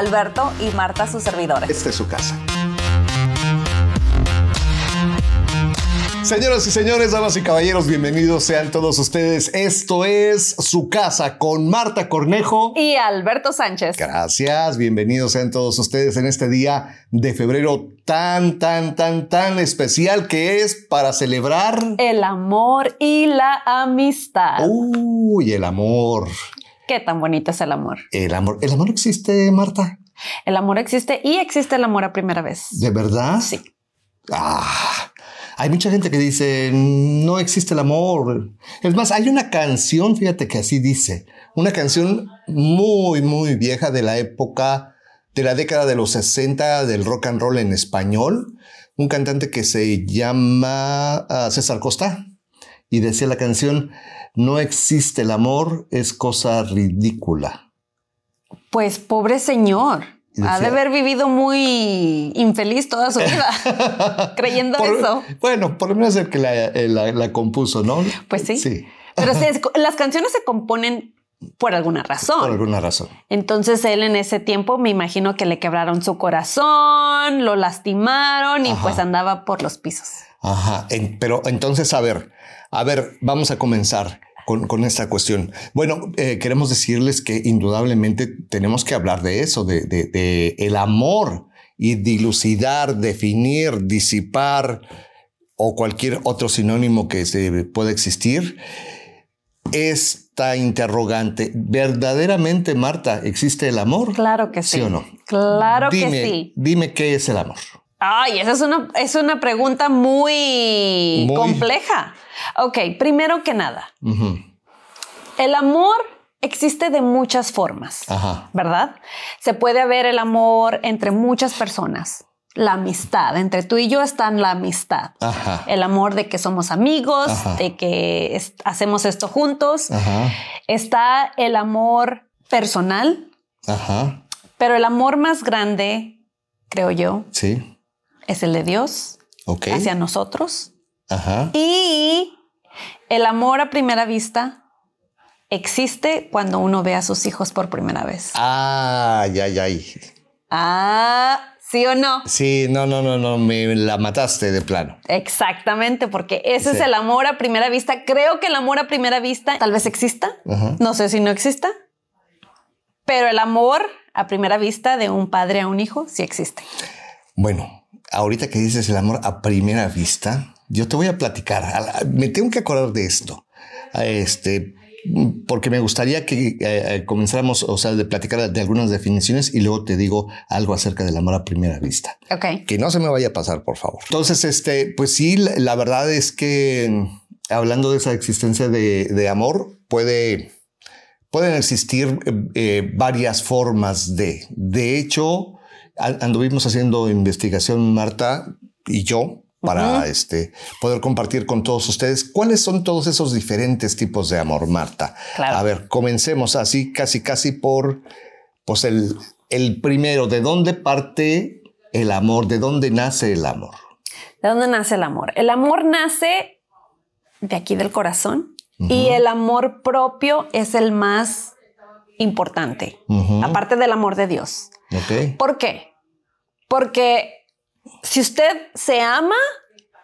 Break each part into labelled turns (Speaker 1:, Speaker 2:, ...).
Speaker 1: Alberto y Marta, sus servidores.
Speaker 2: Esta es su casa. Señoras y señores, damas y caballeros, bienvenidos sean todos ustedes. Esto es Su Casa con Marta Cornejo
Speaker 1: y Alberto Sánchez.
Speaker 2: Gracias, bienvenidos sean todos ustedes en este día de febrero tan, tan, tan, tan especial que es para celebrar
Speaker 1: el amor y la amistad.
Speaker 2: Uy, el amor.
Speaker 1: Qué tan bonito es el amor.
Speaker 2: El amor. ¿El amor existe, Marta?
Speaker 1: El amor existe y existe el amor a primera vez.
Speaker 2: ¿De verdad?
Speaker 1: Sí.
Speaker 2: Ah, hay mucha gente que dice, no existe el amor. Es más, hay una canción, fíjate que así dice, una canción muy, muy vieja de la época, de la década de los 60 del rock and roll en español, un cantante que se llama ah, César Costa, y decía la canción, no existe el amor, es cosa ridícula.
Speaker 1: Pues pobre señor. Ha de haber vivido muy infeliz toda su vida, creyendo eso.
Speaker 2: Bueno, por lo menos el que eh, la, compuso, ¿no?
Speaker 1: Pues sí. Sí. Pero las canciones se componen por alguna razón.
Speaker 2: Por alguna razón.
Speaker 1: Entonces él en ese tiempo me imagino que le quebraron su corazón, lo lastimaron y pues andaba por los pisos.
Speaker 2: Ajá. pero entonces, a ver, a ver, vamos a comenzar con, esta cuestión. Bueno, eh, queremos decirles que indudablemente tenemos que hablar de eso, de, el amor y dilucidar, definir, disipar o cualquier otro sinónimo que se pueda existir. Esta interrogante, ¿verdaderamente, Marta, existe el amor?
Speaker 1: Claro que sí.
Speaker 2: ¿Sí o no?
Speaker 1: Claro que sí.
Speaker 2: Dime qué es el amor.
Speaker 1: Ay, esa es una, es una pregunta muy, compleja. Ok, primero que nada, el amor existe de muchas formas, ¿verdad? Se puede haber el amor entre muchas personas. La amistad, entre tú y yo está la amistad. El amor de que somos amigos, de que hacemos esto juntos. Está el amor personal. Pero el amor más grande, creo yo,
Speaker 2: sí
Speaker 1: es el de Dios hacia nosotros.
Speaker 2: Ajá.
Speaker 1: Y el amor a primera vista existe cuando uno ve a sus hijos por primera vez.
Speaker 2: Ah, ya, ya.
Speaker 1: Ah, ¿sí o no?
Speaker 2: Sí, no, no, no, no, me la mataste de plano.
Speaker 1: Exactamente, porque ese es el amor a primera vista. Creo que el amor a primera vista tal vez exista. No sé si no exista. Pero el amor a primera vista de un padre a un hijo sí existe.
Speaker 2: Bueno, ahorita que dices el amor a primera vista, yo te voy a platicar. Me tengo que acordar de esto. Este, porque me gustaría que eh, eh, comenzáramos, o sea, de platicar de algunas definiciones y luego te digo algo acerca del amor a primera vista.
Speaker 1: Ok.
Speaker 2: Que no se me vaya a pasar, por favor. Entonces, este, pues sí, la, verdad es que hablando de esa existencia de, amor, puede, pueden existir eh, varias formas de. De hecho, anduvimos haciendo investigación, Marta y yo, para este, poder compartir con todos ustedes cuáles son todos esos diferentes tipos de amor, Marta. A ver, comencemos así, casi, casi por pues el, el primero. ¿De dónde parte el amor? ¿De dónde nace el amor?
Speaker 1: ¿De dónde nace el amor? El amor nace de aquí del corazón y el amor propio es el más importante, aparte del amor de Dios. ¿Por qué? Porque si usted se ama,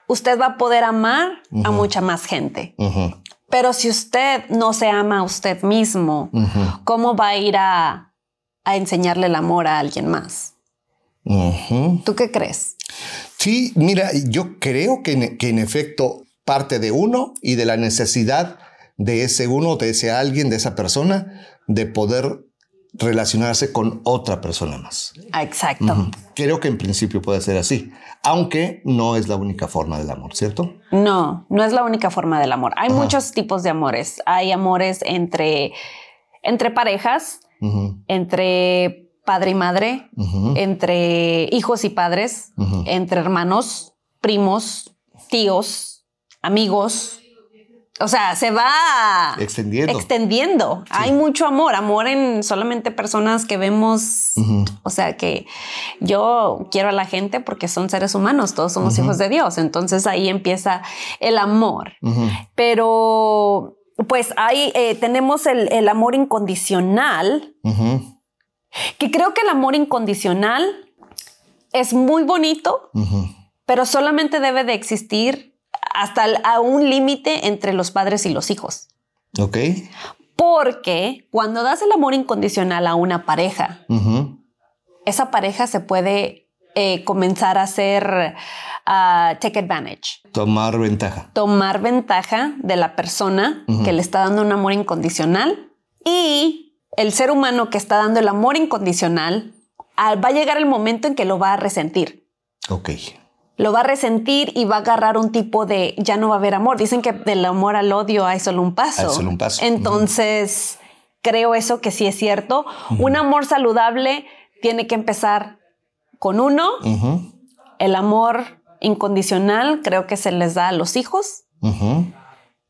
Speaker 1: usted va a poder amar a mucha más gente. Pero si usted no se ama a usted mismo, ¿cómo va a ir a, enseñarle el amor a alguien más? ¿Tú qué crees?
Speaker 2: Sí, mira, yo creo que que en efecto parte de uno y de la necesidad de ese uno, de ese alguien, de esa persona, de poder relacionarse con otra persona más.
Speaker 1: Ah, exacto.
Speaker 2: Creo que en principio puede ser así, aunque no es la única forma del amor, ¿cierto?
Speaker 1: No, no es la única forma del amor. Hay muchos tipos de amores. Hay amores entre, entre parejas, entre padre y madre, entre hijos y padres, entre hermanos, primos, tíos, amigos, o sea, se va
Speaker 2: extendiendo.
Speaker 1: extendiendo. Hay mucho amor, amor en solamente personas que vemos, o sea, que yo quiero a la gente porque son seres humanos, todos somos hijos de Dios, entonces ahí empieza el amor. Pero pues ahí eh, tenemos el, amor incondicional Que creo que el amor incondicional es muy bonito, pero solamente debe de existir hasta a un límite entre los padres y los hijos.
Speaker 2: Ok.
Speaker 1: Porque cuando das el amor incondicional a una pareja, esa pareja se puede eh, comenzar a hacer uh, take advantage.
Speaker 2: Tomar ventaja.
Speaker 1: Tomar ventaja de la persona que le está dando un amor incondicional y el ser humano que está dando el amor incondicional va a llegar el momento en que lo va a resentir.
Speaker 2: Ok.
Speaker 1: Lo va a resentir y va a agarrar un tipo de ya no va a haber amor. Dicen que del amor al odio hay solo un paso.
Speaker 2: Hay solo un paso.
Speaker 1: Entonces, creo eso que sí es cierto. Un amor saludable tiene que empezar con uno. El amor incondicional creo que se les da a los hijos.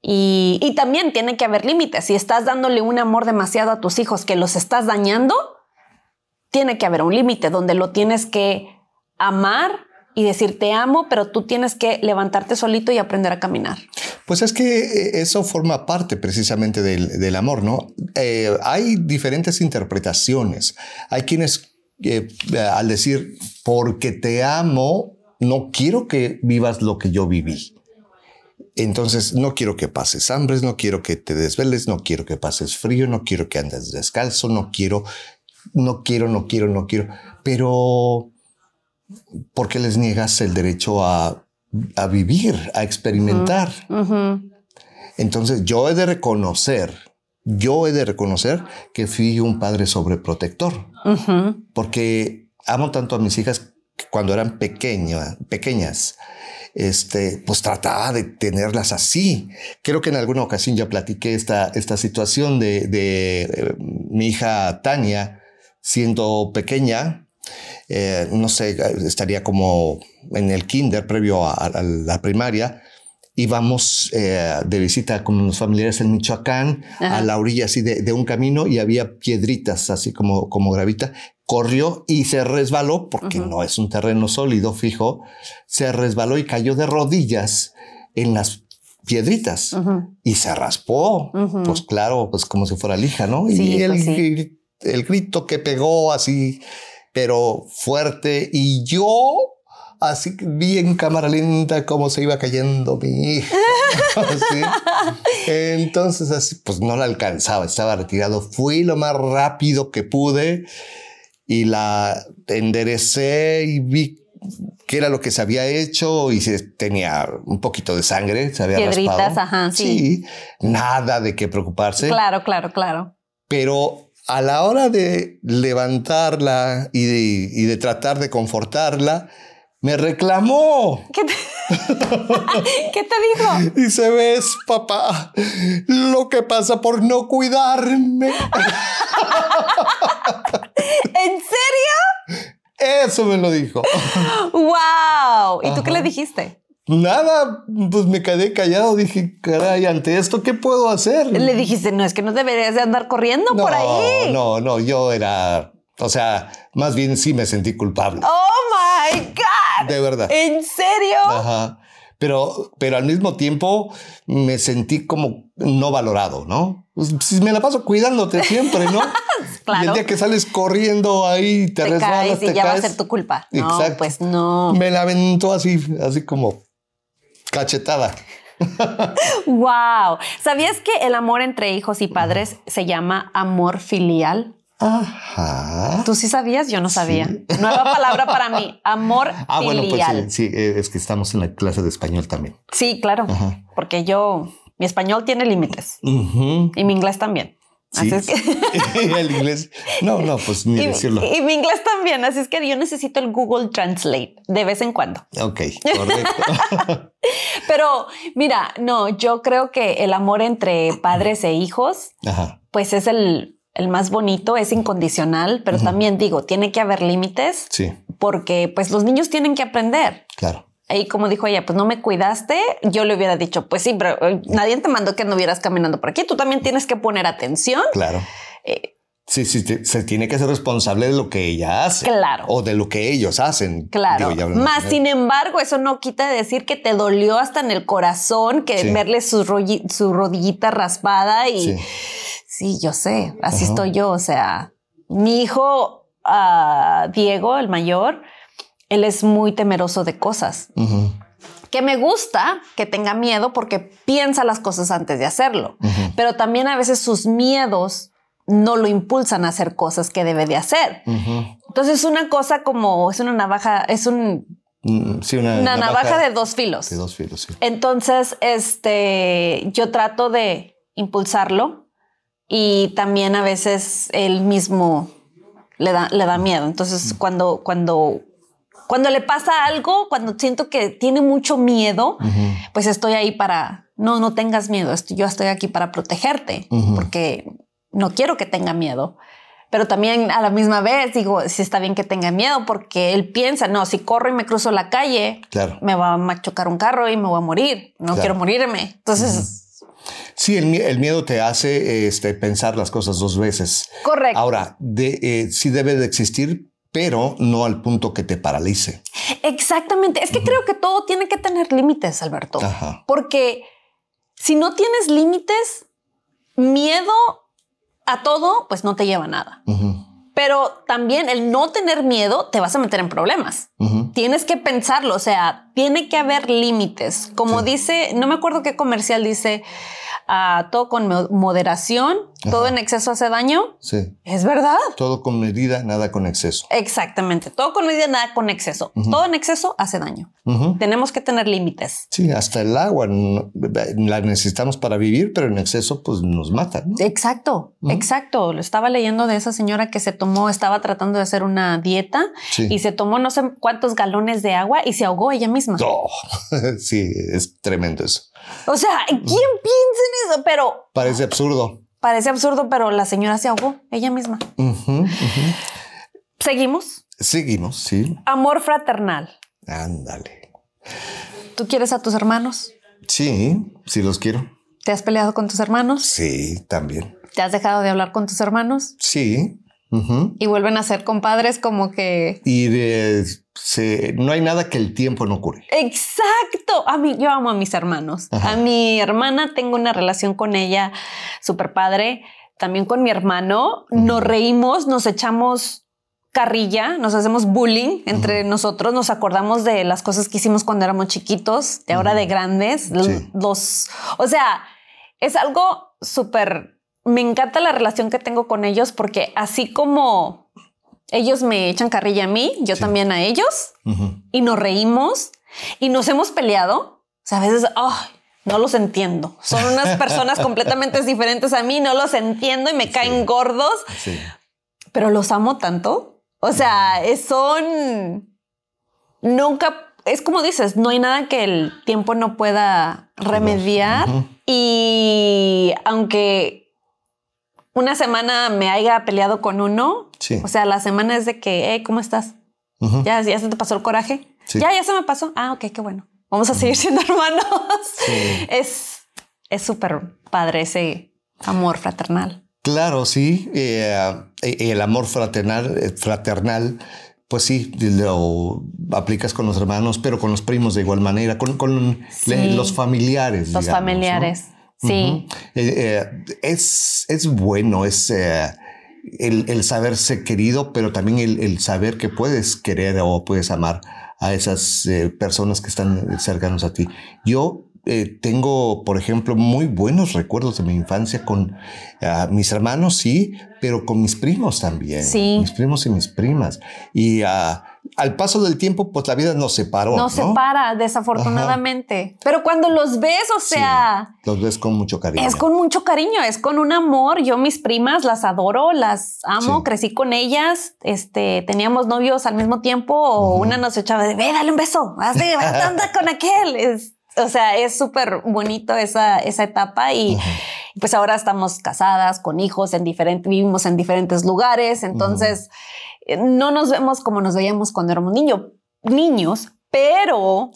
Speaker 1: y, y, también tiene que haber límites. Si estás dándole un amor demasiado a tus hijos que los estás dañando, tiene que haber un límite donde lo tienes que amar y decir te amo, pero tú tienes que levantarte solito y aprender a caminar.
Speaker 2: Pues es que eh, eso forma parte precisamente del, amor, ¿no? Eh, hay diferentes interpretaciones. Hay quienes eh, al decir porque te amo, no quiero que vivas lo que yo viví. Entonces, no quiero que pases hambres, no quiero que te desveles, no quiero que pases frío, no quiero que andes descalzo, no quiero no quiero, no quiero, no quiero, pero ¿por qué les niegas el derecho a, vivir, a experimentar? Entonces yo he de reconocer, yo he de reconocer que fui un padre sobreprotector, porque amo tanto a mis hijas que cuando eran pequeñas, pequeñas, este, pues trataba de tenerlas así. Creo que en alguna ocasión ya platiqué esta, esta situación de, de eh, mi hija Tania, siendo pequeña, eh, no sé, estaría como en el kinder previo a, la primaria, íbamos eh, de visita con unos familiares en Michoacán, a la orilla así de, un camino y había piedritas así como, como gravita. Corrió y se resbaló porque no es un terreno sólido, fijo. Se resbaló y cayó de rodillas en las piedritas y se raspó. Pues claro, pues como si fuera lija, ¿no? y él pues el grito que pegó así, pero fuerte, y yo así vi en cámara lenta cómo se iba cayendo mi hija. Entonces, así, pues no la alcanzaba, estaba retirado. Fui lo más rápido que pude y la enderecé y vi qué era lo que se había hecho y se tenía un poquito de sangre, se había
Speaker 1: Piedritas, ajá,
Speaker 2: sí. Nada de qué preocuparse.
Speaker 1: Claro, claro, claro.
Speaker 2: Pero a la hora de levantarla y de, tratar de confortarla, me reclamó.
Speaker 1: ¿Qué te, ¿Qué te dijo?
Speaker 2: Dice, ves, papá, lo que pasa por no cuidarme.
Speaker 1: ¿En serio?
Speaker 2: Eso me lo dijo.
Speaker 1: ¡Wow! ¿Y tú qué le dijiste?
Speaker 2: Nada, pues me quedé callado. Dije, caray, ante esto, ¿qué puedo hacer?
Speaker 1: Le dijiste, no, es que no deberías de andar corriendo por ahí.
Speaker 2: No, no, yo era, o sea, más bien sí me sentí culpable.
Speaker 1: Oh my God.
Speaker 2: De verdad.
Speaker 1: ¿En serio?
Speaker 2: Ajá. Pero, pero al mismo tiempo me sentí como no valorado, ¿no? Pues, me la paso cuidándote siempre, ¿no? claro. Y el día que sales corriendo ahí te, te resbalas,
Speaker 1: y ya va a ser tu culpa. No, pues no.
Speaker 2: Me la aventó así, así como Cachetada.
Speaker 1: wow. ¿Sabías que el amor entre hijos y padres se llama amor filial?
Speaker 2: Ajá.
Speaker 1: ¿Tú sí sabías? Yo no sabía. Nueva palabra para mí. Amor ah, Bueno, pues
Speaker 2: sí, es que estamos en la clase de español también.
Speaker 1: Sí, claro. Porque yo, mi español tiene límites. Y mi inglés también. Así es que...
Speaker 2: el inglés. No, no, pues ni decirlo.
Speaker 1: Y mi inglés también. Así es que yo necesito el Google Translate de vez en cuando.
Speaker 2: Ok, correcto.
Speaker 1: Pero mira, no, yo creo que el amor entre padres e hijos, pues es el, el, más bonito, es incondicional, pero también digo, tiene que haber límites.
Speaker 2: Sí.
Speaker 1: Porque pues los niños tienen que aprender.
Speaker 2: Claro.
Speaker 1: Y como dijo ella, pues no me cuidaste, yo le hubiera dicho, pues sí, pero eh, nadie te mandó que no vieras caminando por aquí. Tú también tienes que poner atención.
Speaker 2: Claro. Eh, sí, sí, se tiene que ser responsable de lo que ella hace.
Speaker 1: Claro.
Speaker 2: O de lo que ellos hacen.
Speaker 1: Claro. Más sin embargo, eso no quita de decir que te dolió hasta en el corazón, que verle su, rodillita raspada y sí. yo sé, así estoy yo. O sea, mi hijo uh, Diego, el mayor, él es muy temeroso de cosas. Que me gusta que tenga miedo porque piensa las cosas antes de hacerlo. Pero también a veces sus miedos no lo impulsan a hacer cosas que debe de hacer. Entonces, una cosa como es una navaja, es un mm, una, navaja, de dos filos.
Speaker 2: De dos filos, sí.
Speaker 1: Entonces, este, yo trato de impulsarlo y también a veces él mismo le da, le da miedo. Entonces, cuando, cuando, cuando le pasa algo, cuando siento que tiene mucho miedo, pues estoy ahí para, no, no tengas miedo, yo estoy aquí para protegerte, porque no quiero que tenga miedo. Pero también a la misma vez digo, si está bien que tenga miedo, porque él piensa, no, si corro y me cruzo la calle, me va a chocar un carro y me voy a morir. No quiero morirme. Entonces...
Speaker 2: Sí, el, miedo te hace este, pensar las cosas dos veces.
Speaker 1: Correcto.
Speaker 2: Ahora, de, eh, sí debe de existir, pero no al punto que te paralice.
Speaker 1: Exactamente. Es que creo que todo tiene que tener límites, Alberto. Porque si no tienes límites, miedo a todo, pues no te lleva a nada. Pero también el no tener miedo te vas a meter en problemas. Tienes que pensarlo, o sea, tiene que haber límites. Como dice, no me acuerdo qué comercial dice, todo con moderación, todo en exceso hace daño.
Speaker 2: Sí.
Speaker 1: Es verdad.
Speaker 2: Todo con medida, nada con exceso.
Speaker 1: Exactamente. Todo con medida, nada con exceso. Todo en exceso hace daño. Tenemos que tener límites.
Speaker 2: Sí, hasta el agua la necesitamos para vivir, pero en exceso pues nos mata.
Speaker 1: Exacto, exacto. Lo estaba leyendo de esa señora que se tomó, estaba tratando de hacer una dieta y se tomó no sé cuántos galones de agua y se ahogó ella misma.
Speaker 2: Oh, sí, es tremendo eso.
Speaker 1: O sea, ¿quién piensa en eso? Pero...
Speaker 2: Parece absurdo.
Speaker 1: Parece absurdo, pero la señora se ahogó ella misma. ¿Seguimos?
Speaker 2: Seguimos, sí.
Speaker 1: Amor fraternal.
Speaker 2: Ándale.
Speaker 1: ¿Tú quieres a tus hermanos?
Speaker 2: Sí, sí los quiero.
Speaker 1: ¿Te has peleado con tus hermanos?
Speaker 2: Sí, también.
Speaker 1: ¿Te has dejado de hablar con tus hermanos?
Speaker 2: Sí.
Speaker 1: Y vuelven a ser compadres como que...
Speaker 2: Y no hay nada que el tiempo no cure.
Speaker 1: Exacto. A mí, yo amo a mis hermanos. A mi hermana tengo una relación con ella súper padre. También con mi hermano. Nos reímos, nos echamos carrilla, nos hacemos bullying entre nosotros, nos acordamos de las cosas que hicimos cuando éramos chiquitos, de ahora de grandes, los, o sea, es algo súper me encanta la relación que tengo con ellos porque así como ellos me echan carrilla a mí, yo también a ellos y nos reímos y nos hemos peleado. O sea, a veces, no los entiendo. Son unas personas completamente diferentes a mí, no los entiendo y me caen gordos, pero los amo tanto. O sea, son nunca es como dices, no hay nada que el tiempo no pueda remediar. Y aunque una semana me haya peleado con uno, o sea, la semana es de que, hey, ¿cómo estás? ¿Ya, ¿Ya se te pasó el coraje? Ya, ya se me pasó. Ah, ok, qué bueno. Vamos a seguir siendo hermanos. Es es súper padre ese amor fraternal.
Speaker 2: Claro, sí. Eh, eh, el amor fraternal, eh, fraternal, pues sí, lo aplicas con los hermanos, pero con los primos de igual manera, con, los familiares.
Speaker 1: Los familiares. Sí.
Speaker 2: Eh, eh, es, es bueno, es eh, el, saberse querido, pero también el, saber que puedes querer o puedes amar a esas personas que están cercanos a ti. Yo tengo, por ejemplo, muy buenos recuerdos de mi infancia con mis hermanos, sí, pero con mis primos también.
Speaker 1: Sí.
Speaker 2: Mis primos y mis primas. Y uh, al paso del tiempo, pues la vida nos separó.
Speaker 1: Nos separa, desafortunadamente. Pero cuando los ves, o sea.
Speaker 2: los ves con mucho cariño.
Speaker 1: Es con mucho cariño, es con un amor. Yo, mis primas, las adoro, las amo, crecí con ellas. Este, teníamos novios al mismo tiempo, o una nos echaba de ve, dale un beso, así, anda con aquel. O sea, es súper bonito esa, esa etapa y pues ahora estamos casadas con hijos en diferentes, vivimos en diferentes lugares. Entonces, no nos vemos como nos veíamos cuando éramos niños, niños, pero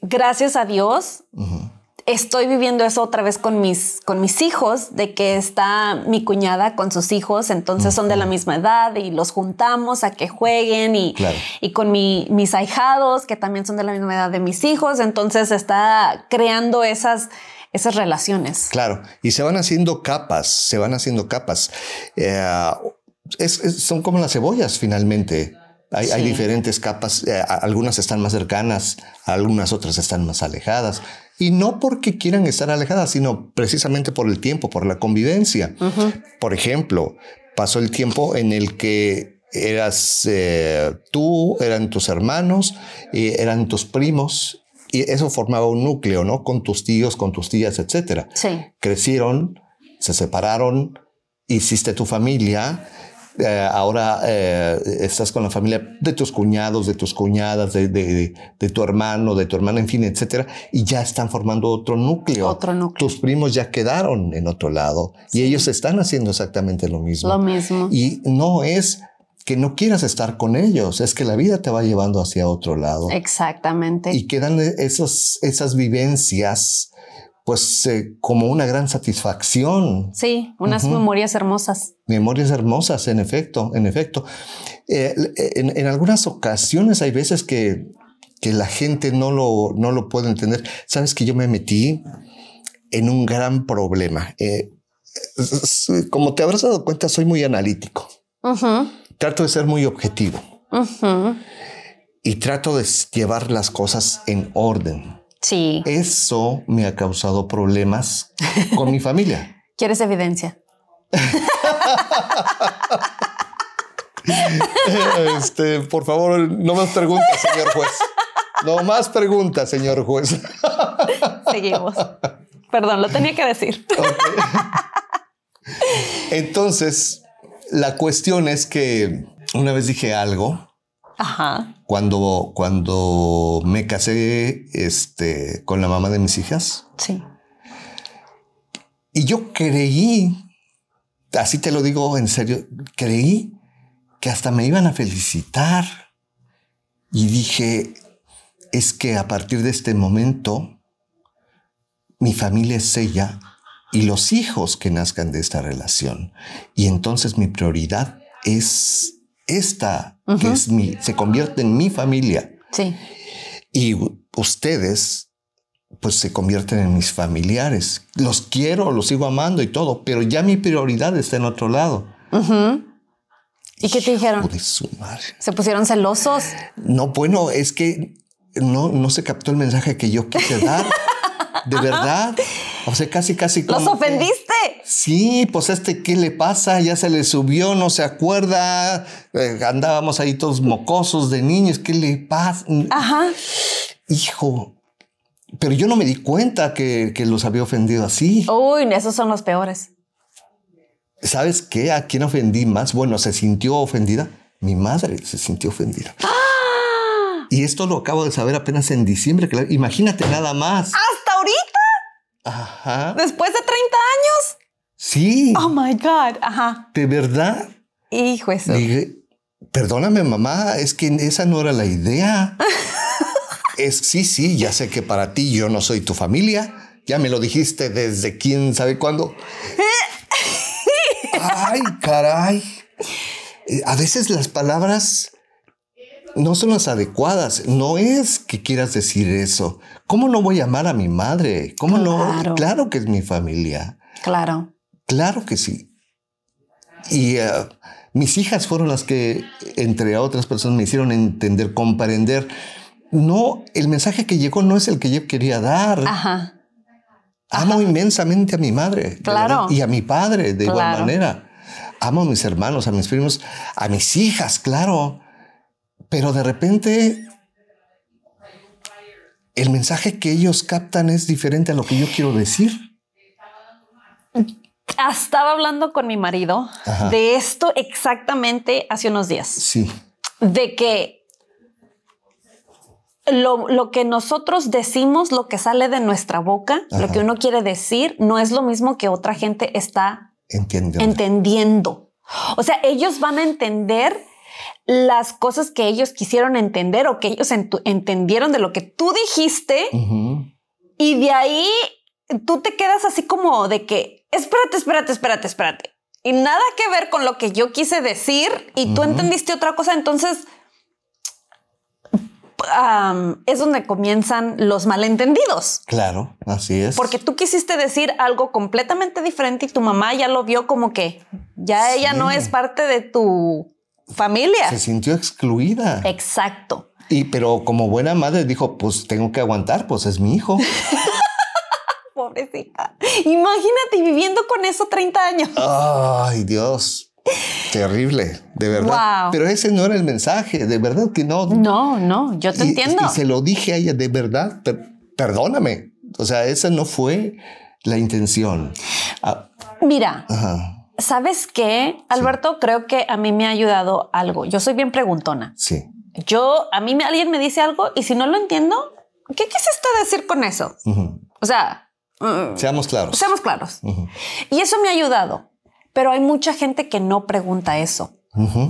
Speaker 1: gracias a Dios estoy viviendo eso otra vez con mis, con mis hijos, de que está mi cuñada con sus hijos, entonces son de la misma edad y los juntamos a que jueguen y, y con mis ahijados, que también son de la misma edad de mis hijos, entonces está creando esas esas relaciones.
Speaker 2: Claro, y se van haciendo capas, se van haciendo capas. Eh, son como las cebollas finalmente. Hay, diferentes capas, eh, algunas están más cercanas, algunas otras están más alejadas. Y no porque quieran estar alejadas, sino precisamente por el tiempo, por la convivencia. Por ejemplo, pasó el tiempo en el que eras eh, tú, eran tus hermanos, eran tus primos, y eso formaba un núcleo, ¿no? Con tus tíos, con tus tías, etcétera.
Speaker 1: Sí.
Speaker 2: Crecieron, se separaron, hiciste tu familia eh, ahora eh, estás con la familia de tus cuñados, de tus cuñadas, de, tu hermano, de tu hermana, en fin, etcétera, y ya están formando otro núcleo.
Speaker 1: Otro núcleo.
Speaker 2: Tus primos ya quedaron en otro lado y ellos están haciendo exactamente lo mismo.
Speaker 1: Lo mismo.
Speaker 2: Y no es que no quieras estar con ellos, es que la vida te va llevando hacia otro lado.
Speaker 1: Exactamente.
Speaker 2: Y quedan esos, esas vivencias pues eh, como una gran satisfacción.
Speaker 1: Sí, unas memorias hermosas.
Speaker 2: Memorias hermosas, en efecto, en efecto. Eh, en, algunas ocasiones hay veces que, que la gente no lo, no lo puede entender. Sabes que yo me metí en un gran problema. Eh, como te habrás dado cuenta, soy muy analítico. Trato de ser muy objetivo. Y trato de llevar las cosas en orden.
Speaker 1: Sí.
Speaker 2: Eso me ha causado problemas con mi familia.
Speaker 1: ¿Quieres evidencia?
Speaker 2: este, por favor, no más preguntas, señor juez. No más preguntas, señor juez.
Speaker 1: Seguimos. Perdón, lo tenía que decir.
Speaker 2: Entonces, la cuestión es que una vez dije algo
Speaker 1: Ajá.
Speaker 2: Cuando, cuando me casé este, con la mamá de mis hijas.
Speaker 1: Sí.
Speaker 2: Y yo creí, así te lo digo en serio, creí que hasta me iban a felicitar. Y dije, es que a partir de este momento, mi familia es ella y los hijos que nazcan de esta relación. Y entonces mi prioridad es esta que es mi, se convierte en mi familia.
Speaker 1: Sí.
Speaker 2: Y ustedes, pues se convierten en mis familiares. Los quiero, los sigo amando y todo, pero ya mi prioridad está en otro lado.
Speaker 1: ¿Y qué te dijeron? ¿Se pusieron celosos?
Speaker 2: No, bueno, es que no, no se captó el mensaje que yo quise dar. de verdad. O sea, casi, casi.
Speaker 1: ¿Los ofendiste?
Speaker 2: sí, pues este, ¿qué le pasa? Ya se le subió, no se acuerda. Eh, andábamos ahí todos mocosos de niños. ¿Qué le pasa?
Speaker 1: Ajá.
Speaker 2: Hijo. Pero yo no me di cuenta que, que los había ofendido así.
Speaker 1: Uy, esos son los peores.
Speaker 2: ¿Sabes qué? ¿A quién ofendí más? Bueno, se sintió ofendida. Mi madre se sintió ofendida. ¡Ah! Y esto lo acabo de saber apenas en diciembre. Imagínate nada más. Ajá.
Speaker 1: ¿Después de 30 años?
Speaker 2: Sí.
Speaker 1: Oh my God. Ajá.
Speaker 2: ¿De verdad?
Speaker 1: Hijo eso.
Speaker 2: Dije, perdóname, mamá, es que esa no era la idea. es sí, sí, ya sé que para ti yo no soy tu familia. Ya me lo dijiste desde quién sabe cuándo. Ay, caray. Eh, a veces las palabras no son las adecuadas. No es que quieras decir eso. ¿Cómo no voy a amar a mi madre? ¿Cómo no? Claro que es mi familia.
Speaker 1: Claro.
Speaker 2: Claro que sí. Y eh, mis hijas fueron las que, entre otras personas, me hicieron entender, comprender. No, el mensaje que llegó no es el que yo quería dar.
Speaker 1: Ajá.
Speaker 2: Amo inmensamente a mi madre.
Speaker 1: Claro.
Speaker 2: Y a mi padre, de igual manera. Amo a mis hermanos, a mis primos, a mis hijas, claro. Pero de repente el mensaje que ellos captan es diferente a lo que yo quiero decir.
Speaker 1: Estaba hablando con mi marido de esto exactamente hace unos días.
Speaker 2: Sí.
Speaker 1: De que lo, que nosotros decimos, lo que sale de nuestra boca, lo que uno quiere decir, no es lo mismo que otra gente está entendiendo. O sea, ellos van a entender las cosas que ellos quisieron entender o que ellos entendieron de lo que tú dijiste. Y de ahí tú te quedas así como de que, espérate, espérate, espérate, espérate. Y nada que ver con lo que yo quise decir y tú entendiste otra cosa. Entonces, es donde comienzan los malentendidos.
Speaker 2: Claro, así es.
Speaker 1: Porque tú quisiste decir algo completamente diferente y tu mamá ya lo vio como que ya ella no es parte de tu familia.
Speaker 2: Se sintió excluida.
Speaker 1: Exacto.
Speaker 2: Y pero como buena madre dijo, pues tengo que aguantar, pues es mi hijo.
Speaker 1: Pobrecita. Imagínate viviendo con eso 30 años.
Speaker 2: Ay, Dios. Terrible, de verdad. Pero ese no era el mensaje, de verdad que no.
Speaker 1: No, no, yo te entiendo.
Speaker 2: Y se lo dije a ella, de verdad, perdóname. O sea, esa no fue la intención.
Speaker 1: Ah, Mira, ¿sabes qué? Alberto, creo que a mí me ha ayudado algo. Yo soy bien preguntona.
Speaker 2: Sí.
Speaker 1: Yo, a mí alguien me dice algo y si no lo entiendo, ¿qué quisiste decir con eso? O sea,
Speaker 2: mm, seamos claros.
Speaker 1: Seamos claros. Y eso me ha ayudado. Pero hay mucha gente que no pregunta eso,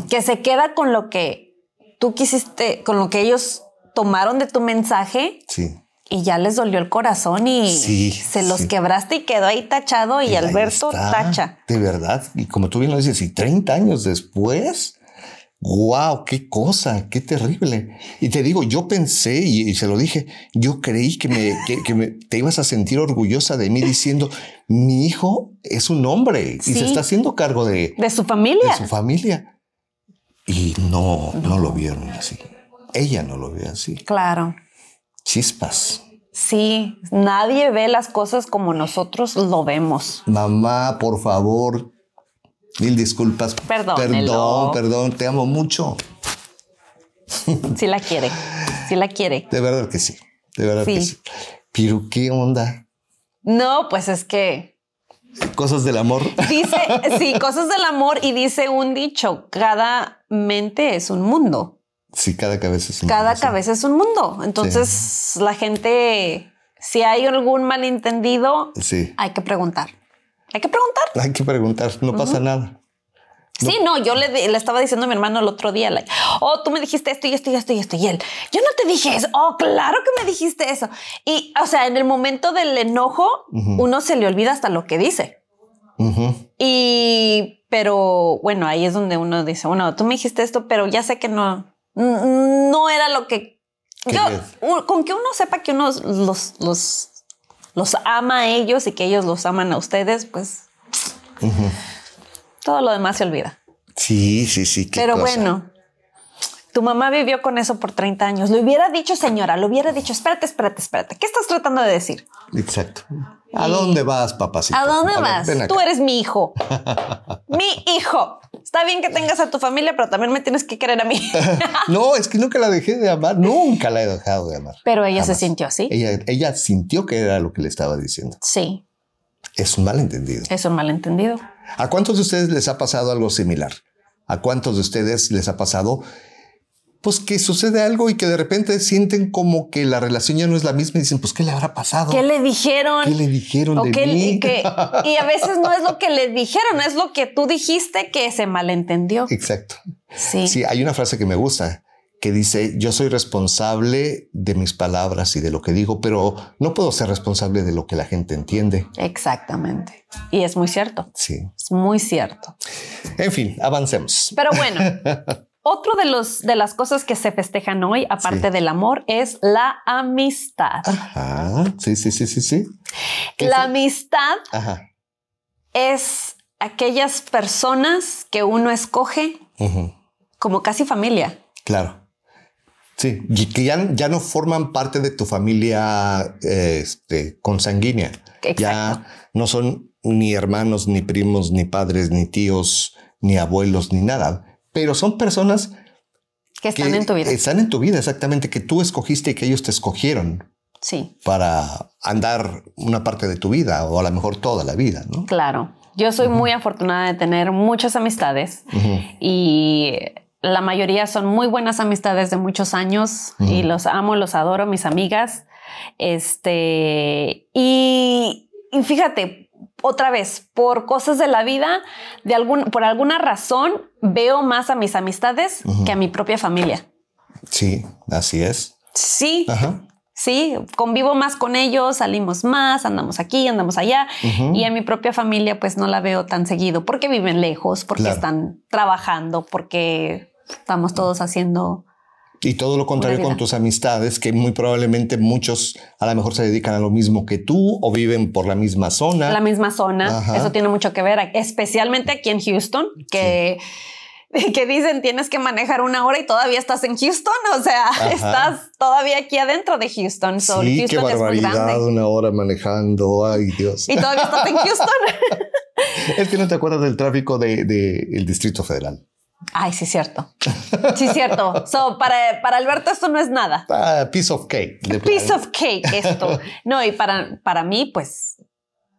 Speaker 1: que se queda con lo que tú quisiste, con lo que ellos tomaron de tu mensaje.
Speaker 2: Sí.
Speaker 1: Y ya les dolió el corazón y se los quebraste y quedó ahí tachado y, Alberto tacha.
Speaker 2: De verdad. Y como tú bien lo dices, y 30 años después, wow, qué cosa, qué terrible. Y te digo, yo pensé y, se lo dije, yo creí que, me, que, te ibas a sentir orgullosa de mí diciendo, mi hijo es un hombre y se está haciendo cargo de,
Speaker 1: de su familia.
Speaker 2: De su familia. Y no, no, lo vieron así. Ella no lo vio así.
Speaker 1: Claro.
Speaker 2: Chispas.
Speaker 1: Sí, nadie ve las cosas como nosotros lo vemos.
Speaker 2: Mamá, por favor, Mil disculpas.
Speaker 1: Perdón.
Speaker 2: Perdón, perdón, te amo mucho.
Speaker 1: Sí la quiere, sí la quiere.
Speaker 2: De verdad que sí, de verdad que sí. Pero qué onda.
Speaker 1: No, pues es que...
Speaker 2: Cosas del amor.
Speaker 1: Dice, sí, cosas del amor y dice un dicho, cada mente es un mundo.
Speaker 2: Sí, cada cabeza es
Speaker 1: un cada mundo. Cada cabeza es un mundo. Entonces la gente, si hay algún malentendido,
Speaker 2: sí.
Speaker 1: hay que preguntar. Hay que preguntar.
Speaker 2: Hay que preguntar, no pasa nada.
Speaker 1: Sí, no, yo le, le, estaba diciendo a mi hermano el otro día, oh, tú me dijiste esto y esto y esto y esto. Y él, yo no te dije eso. Oh, claro que me dijiste eso. Y, o sea, en el momento del enojo, uno se le olvida hasta lo que dice. Y, pero bueno, ahí es donde uno dice, bueno, tú me dijiste esto, pero ya sé que no, no era lo que yo, con que uno sepa que uno los, los los ama a ellos y que ellos los aman a ustedes, pues todo lo demás se olvida.
Speaker 2: Sí, sí, sí.
Speaker 1: Pero bueno, tu mamá vivió con eso por 30 años. Lo hubiera dicho, señora, lo hubiera dicho, espérate, espérate, espérate. ¿Qué estás tratando de decir?
Speaker 2: Exacto. ¿A dónde vas, papacito?
Speaker 1: ¿A dónde vas? Tú eres mi hijo. mi hijo. Está bien que tengas a tu familia, pero también me tienes que querer a mí.
Speaker 2: no, es que nunca la dejé de amar. Nunca la he dejado de amar.
Speaker 1: Pero ella se sintió así.
Speaker 2: Ella, ella sintió que era lo que le estaba diciendo.
Speaker 1: Sí.
Speaker 2: Es un malentendido.
Speaker 1: Es un malentendido.
Speaker 2: ¿A cuántos de ustedes les ha pasado algo similar? ¿A cuántos de ustedes les ha pasado pues que sucede algo y que de repente sienten como que la relación ya no es la misma y dicen, pues, ¿qué le habrá pasado?
Speaker 1: ¿Qué le dijeron?
Speaker 2: ¿Qué le dijeron de mí?
Speaker 1: y a veces no es lo que le dijeron, es lo que tú dijiste que se malentendió.
Speaker 2: Exacto.
Speaker 1: Sí.
Speaker 2: Sí, hay una frase que me gusta que dice, yo soy responsable de mis palabras y de lo que digo, pero no puedo ser responsable de lo que la gente entiende.
Speaker 1: Exactamente. Y es muy cierto.
Speaker 2: Sí.
Speaker 1: Es muy cierto.
Speaker 2: En fin, avancemos.
Speaker 1: Pero bueno, Otro de, los, de las cosas que se festejan hoy, aparte del amor, es la amistad.
Speaker 2: Ajá. Sí, sí, sí, sí, sí.
Speaker 1: La amistad es aquellas personas que uno escoge como casi familia.
Speaker 2: Claro. Sí, y que ya, ya no forman parte de tu familia este, consanguínea. Ya no son ni hermanos, ni primos, ni padres, ni tíos, ni abuelos, ni nada pero son personas
Speaker 1: que están en tu vida.
Speaker 2: Están en tu vida, exactamente, que tú escogiste y que ellos te escogieron.
Speaker 1: Sí.
Speaker 2: Para andar una parte de tu vida o a lo mejor toda la vida, ¿no?
Speaker 1: Claro. Yo soy muy afortunada de tener muchas amistades y la mayoría son muy buenas amistades de muchos años y los amo, los adoro, mis amigas. Este, y, y fíjate, otra vez, por cosas de la vida, de algún, por alguna razón, veo más a mis amistades que a mi propia familia.
Speaker 2: Sí, así es.
Speaker 1: Sí. Sí, convivo más con ellos, salimos más, andamos aquí, andamos allá. Y a mi propia familia, pues no la veo tan seguido porque viven lejos, porque están trabajando, porque estamos todos haciendo
Speaker 2: Y todo lo contrario con tus amistades, que muy probablemente muchos a lo mejor se dedican a lo mismo que tú o viven por la misma zona.
Speaker 1: La misma zona. Eso tiene mucho que ver, especialmente aquí en Houston, que... que dicen tienes que manejar una hora y todavía estás en Houston, o sea, estás todavía aquí adentro de Houston.
Speaker 2: sí, qué barbaridad, una hora manejando, ay Dios.
Speaker 1: Y todavía estás en Houston.
Speaker 2: es que no te acuerdas del tráfico del de, Distrito Federal.
Speaker 1: Ay, sí, cierto. Sí, cierto. So, para, para Alberto esto no es nada.
Speaker 2: Ah, piece of cake.
Speaker 1: Piece of cake esto. No, y para, para mí, pues,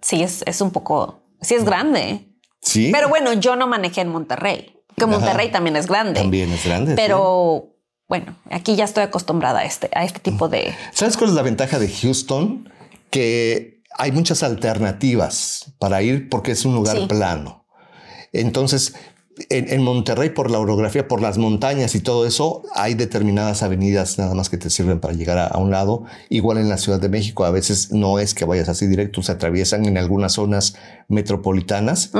Speaker 1: sí, es, es un poco, sí es grande.
Speaker 2: Sí.
Speaker 1: Pero bueno, yo no manejé en Monterrey que Monterrey también es grande.
Speaker 2: También es grande.
Speaker 1: Pero bueno, aquí ya estoy acostumbrada a este, a este tipo de.
Speaker 2: ¿Sabes cuál es la ventaja de Houston? Que hay muchas alternativas para ir porque es un lugar plano. Entonces, en, Monterrey, por la orografía, por las montañas y todo eso, hay determinadas avenidas nada más que te sirven para llegar a, un lado. Igual en la Ciudad de México, a veces no es que vayas así directo, se atraviesan en algunas zonas metropolitanas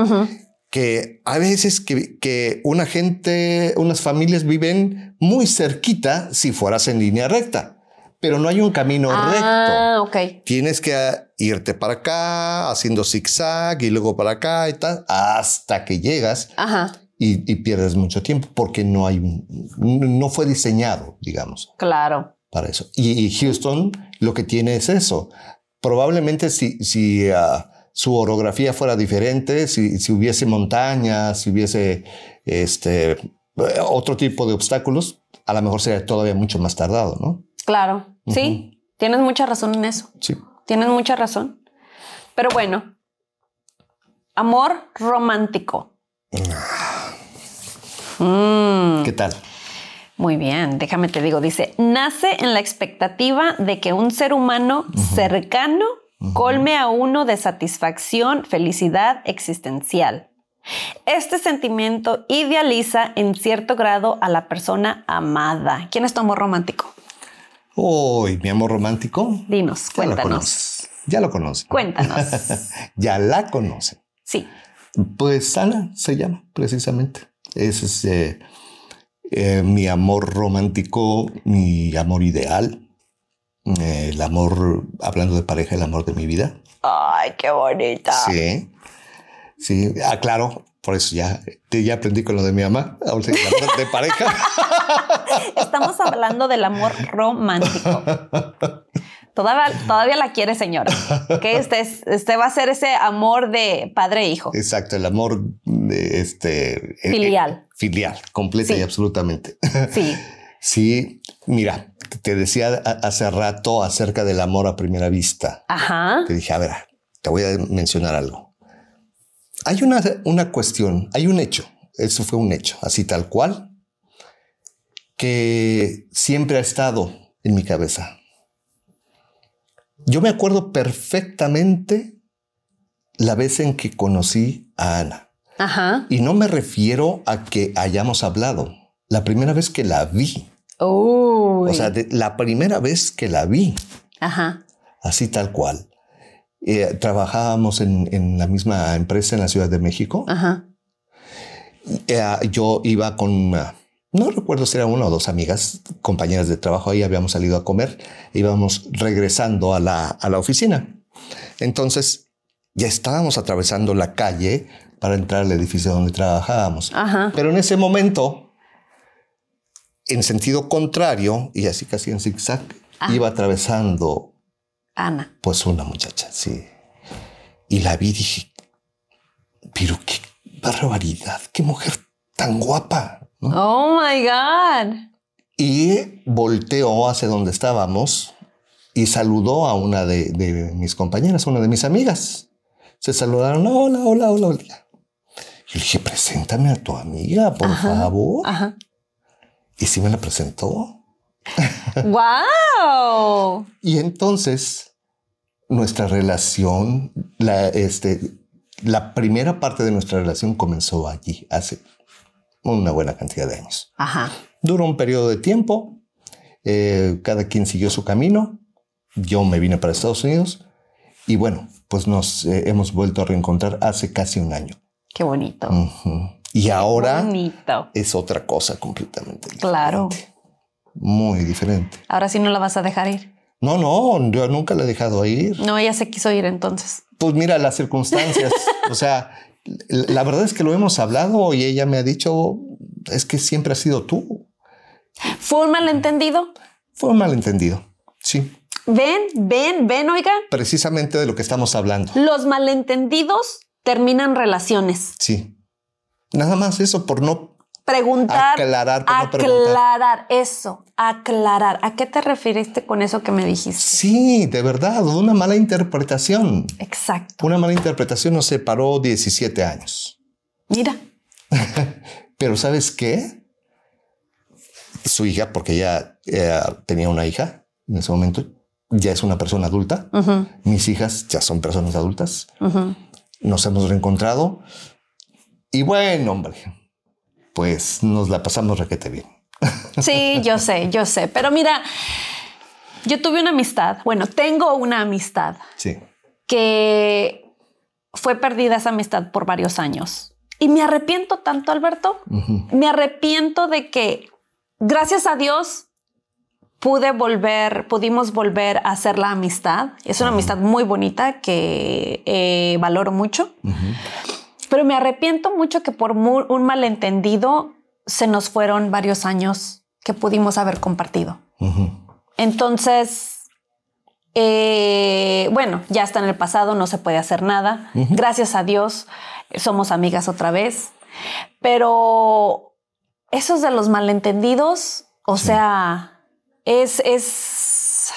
Speaker 2: que a veces que, una gente, unas familias viven muy cerquita si fueras en línea recta, pero no hay un camino
Speaker 1: ah,
Speaker 2: recto. Tienes que irte para acá, haciendo zigzag y luego para acá y tal, hasta que llegas Y, pierdes mucho tiempo porque no hay, no fue diseñado, digamos.
Speaker 1: Claro.
Speaker 2: Para eso. Y, Houston lo que tiene es eso. Probablemente si, si ah, su orografía fuera diferente, si, hubiese montañas, si hubiese este, otro tipo de obstáculos, a lo mejor sería todavía mucho más tardado, ¿no?
Speaker 1: Claro, sí, tienes mucha razón en eso.
Speaker 2: Sí.
Speaker 1: Tienes mucha razón. Pero bueno, amor romántico.
Speaker 2: Mm. ¿Qué tal?
Speaker 1: Muy bien, déjame te digo, dice, nace en la expectativa de que un ser humano cercano colme a uno de satisfacción, felicidad existencial. Este sentimiento idealiza en cierto grado a la persona amada. ¿Quién es tu amor romántico?
Speaker 2: Uy, mi amor romántico.
Speaker 1: Dinos, cuéntanos.
Speaker 2: Ya lo conoce.
Speaker 1: Cuéntanos.
Speaker 2: ya la conoce.
Speaker 1: Sí.
Speaker 2: Pues Ana se llama, precisamente. Ese es eh, eh, mi amor romántico, mi amor ideal el amor, hablando de pareja, el amor de mi vida.
Speaker 1: Ay, qué bonita.
Speaker 2: Sí, sí, ah, claro, por eso ya, ya aprendí con lo de mi mamá, el amor de pareja.
Speaker 1: Estamos hablando del amor romántico. Todavía, todavía la quiere, señora. Que este, este va a ser ese amor de padre e hijo.
Speaker 2: Exacto, el amor de este
Speaker 1: eh, filial.
Speaker 2: Eh, filial, completa y absolutamente.
Speaker 1: Sí.
Speaker 2: Sí, mira, te decía hace rato acerca del amor a primera vista.
Speaker 1: Ajá.
Speaker 2: Te dije, a ver, te voy a mencionar algo. Hay una, una cuestión, hay un hecho, eso fue un hecho, así tal cual, que siempre ha estado en mi cabeza. Yo me acuerdo perfectamente la vez en que conocí a Ana.
Speaker 1: Ajá.
Speaker 2: Y no me refiero a que hayamos hablado. La primera vez que la vi.
Speaker 1: O
Speaker 2: sea, la primera vez que la vi.
Speaker 1: Ajá.
Speaker 2: Así tal cual. Eh, trabajábamos en, la misma empresa en la Ciudad de México.
Speaker 1: Ajá.
Speaker 2: Eh, yo iba con, no recuerdo si eran una o dos amigas, compañeras de trabajo, ahí habíamos salido a comer, íbamos regresando a la, a la oficina. Entonces, ya estábamos atravesando la calle para entrar al edificio donde trabajábamos.
Speaker 1: Ajá.
Speaker 2: Pero en ese momento en sentido contrario y así casi en zigzag, ah. iba atravesando
Speaker 1: Ana.
Speaker 2: Pues una muchacha, sí. Y la vi y dije, pero qué barbaridad, qué mujer tan guapa.
Speaker 1: Oh my God.
Speaker 2: Y volteó hacia donde estábamos y saludó a una de, mis compañeras, una de mis amigas. Se saludaron, hola, hola, hola, hola. Y le dije, preséntame a tu amiga, por favor.
Speaker 1: Ajá.
Speaker 2: Y sí me la presentó.
Speaker 1: ¡Wow!
Speaker 2: y entonces nuestra relación, la, este, la primera parte de nuestra relación comenzó allí, hace una buena cantidad de años.
Speaker 1: Ajá.
Speaker 2: Duró un periodo de tiempo, eh, cada quien siguió su camino, yo me vine para Estados Unidos y bueno, pues nos eh, hemos vuelto a reencontrar hace casi un año.
Speaker 1: Qué bonito.
Speaker 2: Y ahora es otra cosa completamente
Speaker 1: Claro.
Speaker 2: muy diferente.
Speaker 1: Ahora sí no la vas a dejar ir.
Speaker 2: No, no, yo nunca la he dejado ir.
Speaker 1: No, ella se quiso ir entonces.
Speaker 2: Pues mira las circunstancias. o sea, la verdad es que lo hemos hablado y ella me ha dicho, es que siempre has sido tú.
Speaker 1: ¿Fue un malentendido?
Speaker 2: Fue un malentendido, sí.
Speaker 1: Ven, ven, ven, oiga.
Speaker 2: Precisamente de lo que estamos hablando.
Speaker 1: Los malentendidos terminan relaciones.
Speaker 2: Sí. Nada más eso por no
Speaker 1: preguntar.
Speaker 2: Aclarar,
Speaker 1: aclarar eso, aclarar. ¿A qué te referiste con eso que me dijiste?
Speaker 2: Sí, de verdad, una mala interpretación.
Speaker 1: Exacto.
Speaker 2: Una mala interpretación nos separó 17 años.
Speaker 1: Mira.
Speaker 2: Pero ¿sabes qué? Su hija, porque ella, tenía una hija en ese momento, ya es una persona adulta. Mis hijas ya son personas adultas. Nos hemos reencontrado. Y bueno, hombre, pues nos la pasamos requete bien.
Speaker 1: Sí, yo sé, yo sé. Pero mira, yo tuve una amistad, bueno, tengo una amistad.
Speaker 2: Sí.
Speaker 1: Que fue perdida esa amistad por varios años. Y me arrepiento tanto, Alberto. Me arrepiento de que, gracias a Dios, pude volver, pudimos volver a hacer la amistad. Es una amistad muy bonita que eh, valoro mucho. Pero me arrepiento mucho que por un malentendido se nos fueron varios años que pudimos haber compartido. Entonces, eh, bueno, ya está en el pasado, no se puede hacer nada. Gracias a Dios, somos amigas otra vez. Pero esos de los malentendidos, o sea, es, es,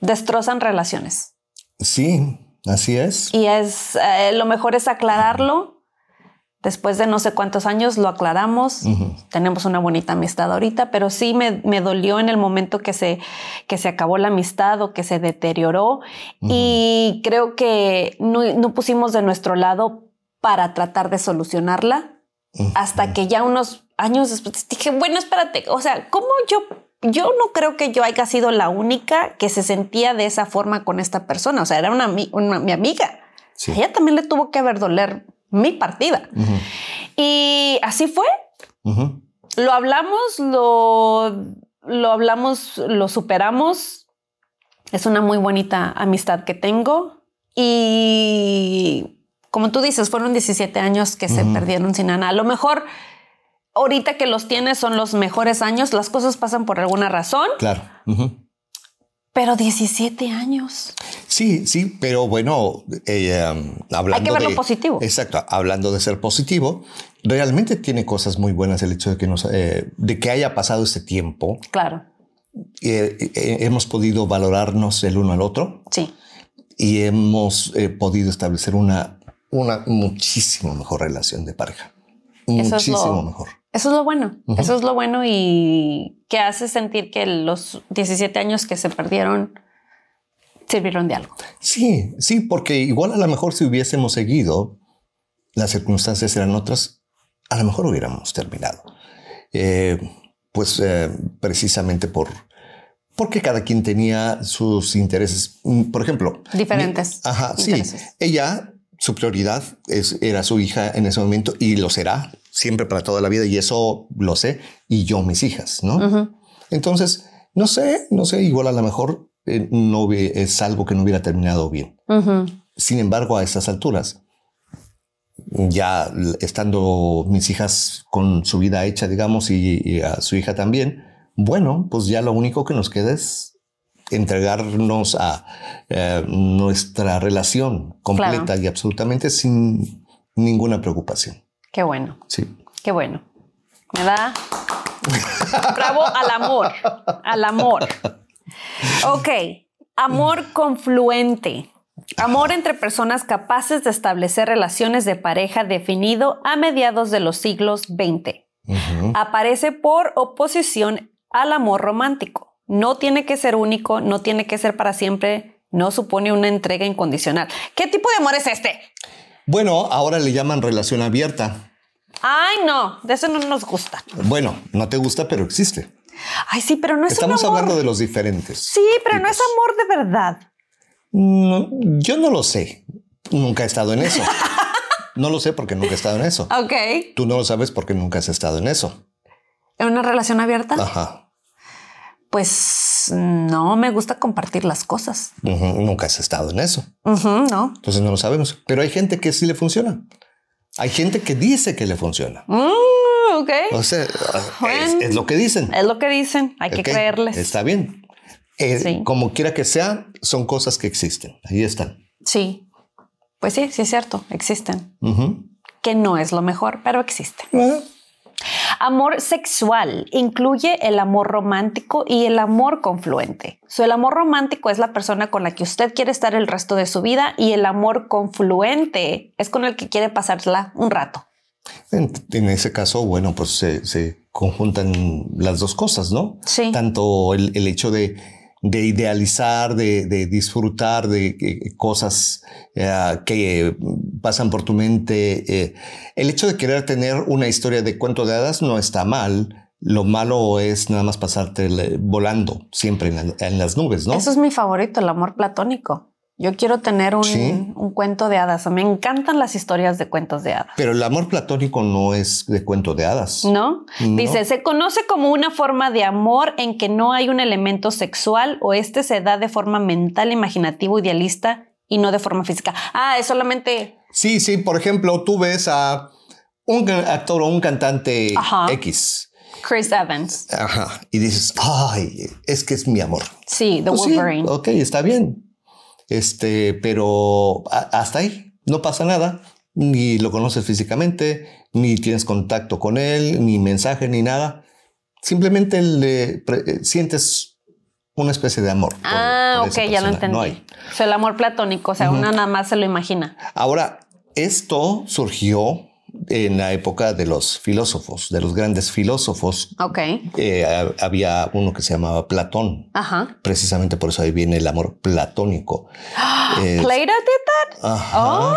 Speaker 1: destrozan relaciones.
Speaker 2: Sí, Así es.
Speaker 1: Y es eh, lo mejor es aclararlo. Después de no sé cuántos años lo aclaramos. Tenemos una bonita amistad ahorita, pero sí me, dolió en el momento que se, que se acabó la amistad o que se deterioró. Y creo que no, pusimos de nuestro lado para tratar de solucionarla hasta que ya unos años después dije, bueno, espérate, o sea, ¿cómo yo yo no creo que yo haya sido la única que se sentía de esa forma con esta persona. O sea, era una, mi amiga. ella también le tuvo que ver doler mi partida. Y así fue. Lo hablamos, lo, lo hablamos, lo superamos. Es una muy bonita amistad que tengo. Y como tú dices, fueron 17 años que se perdieron sin nada. A lo mejor ahorita que los tienes son los mejores años, las cosas pasan por alguna razón.
Speaker 2: Claro.
Speaker 1: Pero 17 años.
Speaker 2: Sí, sí, pero bueno, eh, hablando
Speaker 1: Hay que verlo positivo.
Speaker 2: Exacto, hablando de ser positivo, realmente tiene cosas muy buenas el hecho de que, nos, eh, de que haya pasado este tiempo.
Speaker 1: Claro.
Speaker 2: Eh, hemos podido valorarnos el uno al otro.
Speaker 1: Sí.
Speaker 2: Y hemos podido establecer una, una muchísimo mejor relación de pareja. Muchísimo mejor.
Speaker 1: Eso es lo bueno, eso es lo bueno y que hace sentir que los 17 años que se perdieron sirvieron de algo.
Speaker 2: Sí, sí, porque igual a lo mejor si hubiésemos seguido, las circunstancias eran otras, a lo mejor hubiéramos terminado. Eh, pues eh, precisamente por porque cada quien tenía sus intereses, por ejemplo.
Speaker 1: Diferentes.
Speaker 2: ajá, sí. Ella, su prioridad es, era su hija en ese momento y lo será siempre para toda la vida y eso lo sé y yo mis hijas, ¿no? Entonces, no sé, no sé, igual a lo mejor eh, no es algo que no hubiera terminado bien. Sin embargo, a estas alturas, ya estando mis hijas con su vida hecha, digamos, y, a su hija también, bueno, pues ya lo único que nos queda es entregarnos a eh, nuestra relación completa y absolutamente sin ninguna preocupación.
Speaker 1: Qué bueno.
Speaker 2: Sí.
Speaker 1: Qué bueno. Me da bravo al amor, al amor. Ok, amor confluente. Amor entre personas capaces de establecer relaciones de pareja definido a mediados de los siglos XX. Aparece por oposición al amor romántico. No tiene que ser único, no tiene que ser para siempre, no supone una entrega incondicional. ¿Qué tipo de amor es este?
Speaker 2: Bueno, ahora le llaman relación abierta.
Speaker 1: Ay, no, de eso no nos gusta.
Speaker 2: Bueno, no te gusta, pero existe.
Speaker 1: Ay, sí, pero no es
Speaker 2: Estamos hablando de los diferentes.
Speaker 1: Sí, pero no es amor de verdad.
Speaker 2: yo no lo sé. Nunca he estado en eso. no lo sé porque nunca he estado en eso.
Speaker 1: Ok.
Speaker 2: Tú no lo sabes porque nunca has estado en eso.
Speaker 1: ¿En una relación abierta? Ajá. Pues no me gusta compartir las cosas.
Speaker 2: Nunca has estado en eso.
Speaker 1: no.
Speaker 2: Entonces no lo sabemos. Pero hay gente que sí le funciona. Hay gente que dice que le funciona.
Speaker 1: Mm, ok.
Speaker 2: O sea, es, lo que dicen.
Speaker 1: Es lo que dicen. Hay que creerles.
Speaker 2: Está bien. Eh, como quiera que sea, son cosas que existen. Ahí están.
Speaker 1: Sí. Pues sí, sí es cierto. Existen. Que no es lo mejor, pero existen. Amor sexual incluye el amor romántico y el amor confluente. el amor romántico es la persona con la que usted quiere estar el resto de su vida y el amor confluente es con el que quiere pasarla un rato.
Speaker 2: En, ese caso, bueno, pues se, conjuntan las dos cosas, ¿no?
Speaker 1: Sí.
Speaker 2: Tanto el hecho de de idealizar, de, disfrutar de, cosas eh, que pasan por tu mente. Eh, el hecho de querer tener una historia de cuento de hadas no está mal. Lo malo es nada más pasarte volando siempre en las nubes, ¿no?
Speaker 1: Eso es mi favorito, el amor platónico. Yo quiero tener un, cuento de hadas. Me encantan las historias de cuentos de hadas.
Speaker 2: Pero el amor platónico no es de cuento de hadas.
Speaker 1: ¿No? Dice, se conoce como una forma de amor en que no hay un elemento sexual o este se da de forma mental, imaginativo, idealista y no de forma física. Ah, es solamente...
Speaker 2: Sí, sí. Por ejemplo, tú ves a un actor o un cantante X.
Speaker 1: Chris Evans.
Speaker 2: Ajá. Y dices, ay, es que es mi amor.
Speaker 1: Sí, The pues Wolverine.
Speaker 2: ok, está bien. Este, pero hasta ahí no pasa nada. Ni lo conoces físicamente, ni tienes contacto con él, ni mensaje, ni nada. Simplemente le sientes una especie de amor.
Speaker 1: Ah, ok, ya lo entendí. No hay. O sea, el amor platónico, o sea, uno nada más se lo imagina.
Speaker 2: Ahora, esto surgió en la época de los filósofos, de los grandes filósofos. Eh, había uno que se llamaba Platón.
Speaker 1: Ajá.
Speaker 2: Precisamente por eso ahí viene el amor platónico.
Speaker 1: ¿Plato did that?
Speaker 2: Ajá. Oh.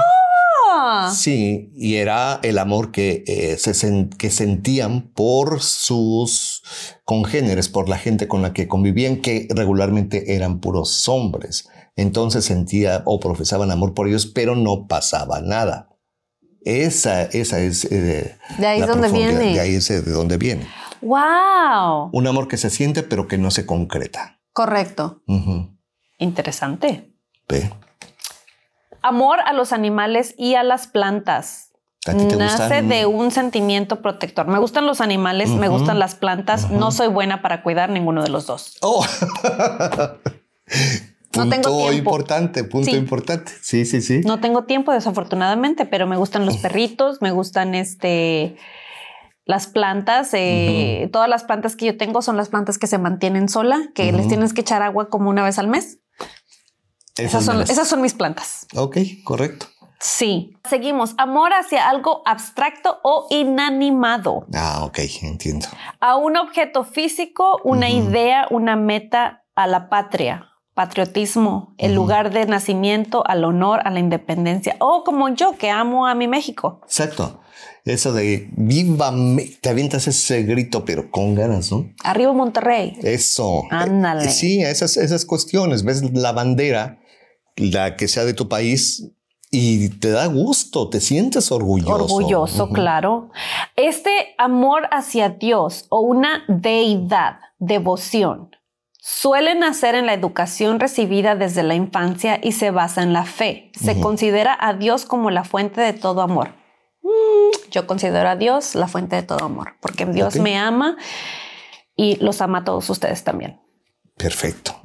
Speaker 2: Sí, y era el amor que, eh, se que sentían por sus congéneres, por la gente con la que convivían, que regularmente eran puros hombres. Entonces sentía o profesaban amor por ellos, pero no pasaba nada. Esa, esa es.
Speaker 1: Eh, de ahí es donde viene.
Speaker 2: De ahí es de donde viene.
Speaker 1: ¡Wow!
Speaker 2: Un amor que se siente, pero que no se concreta.
Speaker 1: Correcto. Interesante.
Speaker 2: Ve.
Speaker 1: Amor a los animales y a las plantas. Nace de un sentimiento protector. Me gustan los animales, me gustan las plantas. No soy buena para cuidar ninguno de los dos.
Speaker 2: Oh. no tengo importante, punto importante. Sí, sí, sí.
Speaker 1: No tengo tiempo, desafortunadamente, pero me gustan los perritos, me gustan este las plantas. Eh, todas las plantas que yo tengo son las plantas que se mantienen sola, que les tienes que echar agua como una vez al mes. Esas son, esas son mis plantas.
Speaker 2: Ok, correcto.
Speaker 1: Sí. Seguimos. Amor hacia algo abstracto o inanimado.
Speaker 2: Ah, ok, entiendo.
Speaker 1: A un objeto físico, una idea, una meta, a la patria patriotismo, el lugar de nacimiento, al honor, a la independencia, o como yo que amo a mi México.
Speaker 2: Exacto. Eso de viva, te avientas ese grito, pero con ganas, ¿no?
Speaker 1: Arriba Monterrey.
Speaker 2: Eso.
Speaker 1: Ándale.
Speaker 2: Sí, esas, esas cuestiones. Ves la bandera, la que sea de tu país, y te da gusto, te sientes orgulloso.
Speaker 1: Orgulloso, claro. Este amor hacia Dios o una deidad, devoción, Suele nacer en la educación recibida desde la infancia y se basa en la fe. Se considera a Dios como la fuente de todo amor. Mm, yo considero a Dios la fuente de todo amor, porque Dios me ama y los ama a todos ustedes también.
Speaker 2: Perfecto.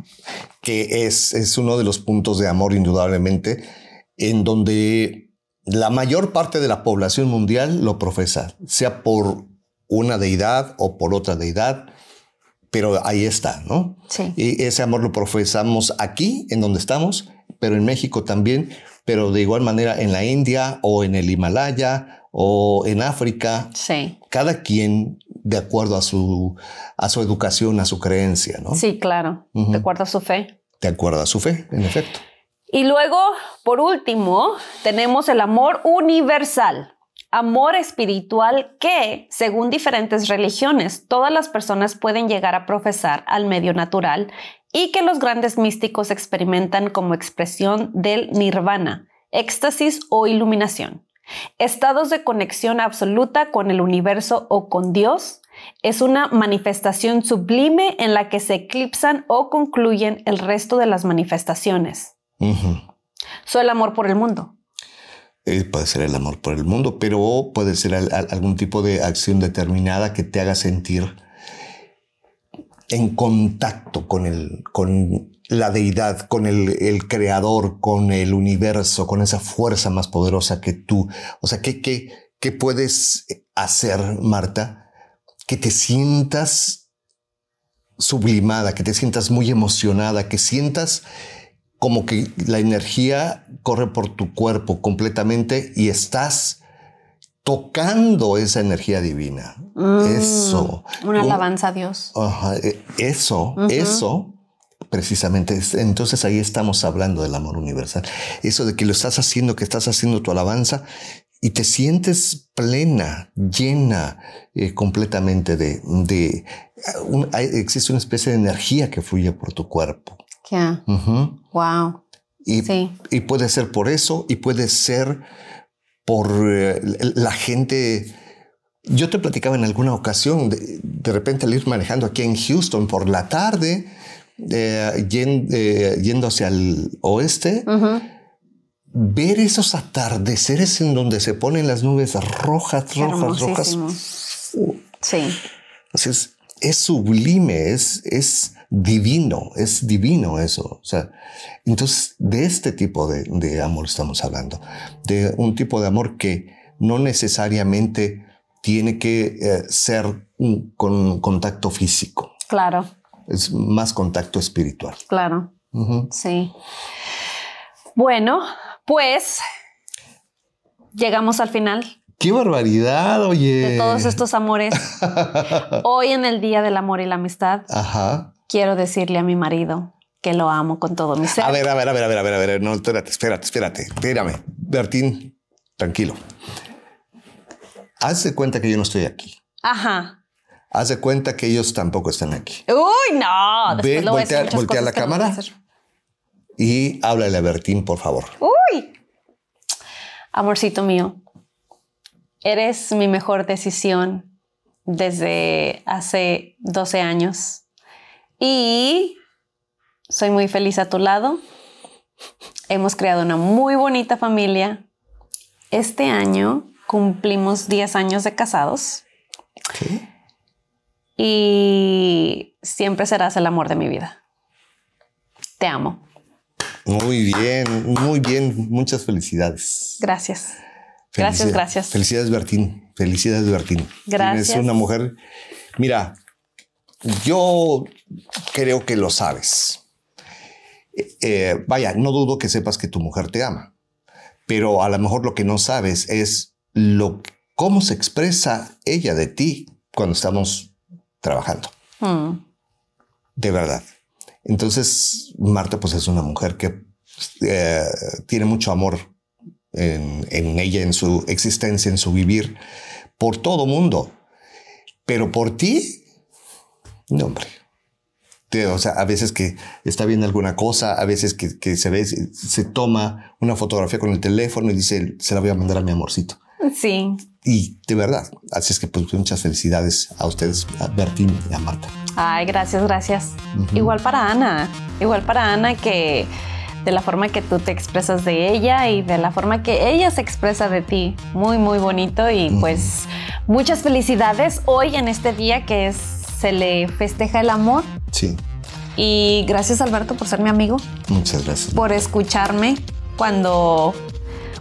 Speaker 2: Que es, es uno de los puntos de amor, indudablemente, en donde la mayor parte de la población mundial lo profesa, sea por una deidad o por otra deidad pero ahí está, ¿no?
Speaker 1: Sí.
Speaker 2: Y ese amor lo profesamos aquí, en donde estamos, pero en México también, pero de igual manera en la India o en el Himalaya o en África.
Speaker 1: Sí.
Speaker 2: Cada quien de acuerdo a su, a su educación, a su creencia, ¿no?
Speaker 1: Sí, claro. De acuerdo a su fe.
Speaker 2: De acuerdo a su fe, en efecto.
Speaker 1: Y luego, por último, tenemos el amor universal amor espiritual que, según diferentes religiones, todas las personas pueden llegar a profesar al medio natural y que los grandes místicos experimentan como expresión del nirvana, éxtasis o iluminación. Estados de conexión absoluta con el universo o con Dios, Es una manifestación sublime en la que se eclipsan o concluyen el resto de las manifestaciones. Soy el amor por el mundo.
Speaker 2: Eh, puede ser el amor por el mundo, pero puede ser algún tipo de acción determinada que te haga sentir en contacto con, el, con la deidad, con el, creador, con el universo, con esa fuerza más poderosa que tú. O sea, ¿qué, qué, qué puedes hacer, Marta? Que te sientas sublimada, que te sientas muy emocionada, que sientas como que la energía corre por tu cuerpo completamente y estás tocando esa energía divina. Mm, eso.
Speaker 1: Una alabanza a Dios.
Speaker 2: E, eso, eso, precisamente. Entonces ahí estamos hablando del amor universal. Eso de que lo estás haciendo, que estás haciendo tu alabanza y te sientes plena, llena eh, completamente de... de existe una especie de energía que fluye por tu cuerpo.
Speaker 1: Ya. Wow.
Speaker 2: Y, y puede ser por eso y puede ser por eh, la gente. Yo te platicaba en alguna ocasión, de, repente al ir manejando aquí en Houston por la tarde, eh, yendo, hacia el oeste, ver esos atardeceres en donde se ponen las nubes rojas, rojas, rojas.
Speaker 1: Sí.
Speaker 2: Entonces, es sublime, es, es divino, es divino eso. O sea, entonces de este tipo de, amor estamos hablando, de un tipo de amor que no necesariamente tiene que eh, ser con contacto físico.
Speaker 1: Claro.
Speaker 2: Es más contacto espiritual.
Speaker 1: Claro. Sí. Bueno, pues llegamos al final.
Speaker 2: ¡Qué barbaridad, oye!
Speaker 1: De todos estos amores. Hoy en el Día del Amor y la Amistad.
Speaker 2: Ajá
Speaker 1: quiero decirle a mi marido que lo amo con todo mi ser.
Speaker 2: A ver, a ver, a ver, a ver, a ver, a ver, no, espérate, espérate, espérate, espérame. Bertín, tranquilo. Haz de cuenta que yo no estoy aquí.
Speaker 1: Ajá.
Speaker 2: Haz de cuenta que ellos tampoco están aquí.
Speaker 1: Uy, no.
Speaker 2: Ve, voltea, voltea la cámara y háblale a Bertín, por favor.
Speaker 1: Uy. Amorcito mío, eres mi mejor decisión desde hace 12 años y soy muy feliz a tu lado. Hemos creado una muy bonita familia. Este año cumplimos 10 años de casados. Y siempre serás el amor de mi vida. Te amo.
Speaker 2: Muy bien, muy bien. Muchas felicidades.
Speaker 1: Gracias. Gracias, gracias.
Speaker 2: Felicidades, Bertín. Felicidades, Bertín.
Speaker 1: Gracias.
Speaker 2: Es una mujer. Mira, yo creo que lo sabes. Eh, vaya, no dudo que sepas que tu mujer te ama, pero a lo mejor lo que no sabes es lo, cómo se expresa ella de ti cuando estamos trabajando. Hmm. De verdad. Entonces, Marta pues es una mujer que eh, tiene mucho amor en, en, ella, en su existencia, en su vivir, por todo mundo. Pero por ti, no, hombre. O sea, a veces que está viendo alguna cosa, a veces que, se ve, se, toma una fotografía con el teléfono y dice, se la voy a mandar a mi amorcito.
Speaker 1: Sí.
Speaker 2: Y de verdad, así es que pues muchas felicidades a ustedes, a Bertín y a Marta.
Speaker 1: Ay, gracias, gracias. Igual para Ana, igual para Ana que de la forma que tú te expresas de ella y de la forma que ella se expresa de ti. Muy, muy bonito y pues muchas felicidades hoy en este día que es se le festeja el amor.
Speaker 2: Sí.
Speaker 1: Y gracias Alberto por ser mi amigo.
Speaker 2: Muchas gracias.
Speaker 1: Por escucharme cuando,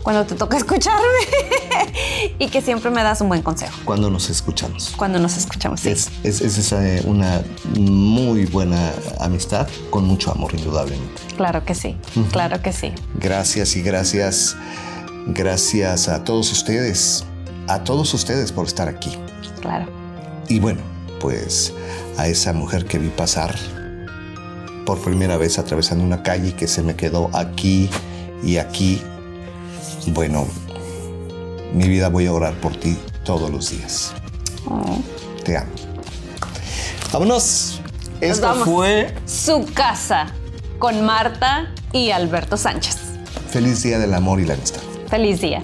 Speaker 1: cuando te toca escucharme y que siempre me das un buen consejo.
Speaker 2: Cuando nos escuchamos.
Speaker 1: Cuando nos escuchamos, sí.
Speaker 2: Es, es, eh, una muy buena amistad con mucho amor, indudablemente.
Speaker 1: Claro que sí, claro que sí.
Speaker 2: Gracias y gracias, gracias a todos ustedes, a todos ustedes por estar aquí.
Speaker 1: Claro.
Speaker 2: Y bueno, pues a esa mujer que vi pasar por primera vez atravesando una calle que se me quedó aquí y aquí. Bueno, mi vida voy a orar por ti todos los días. Oh. Te amo. Vámonos. Esto fue
Speaker 1: su casa con Marta y Alberto Sánchez.
Speaker 2: Feliz día del amor y la amistad.
Speaker 1: Feliz día.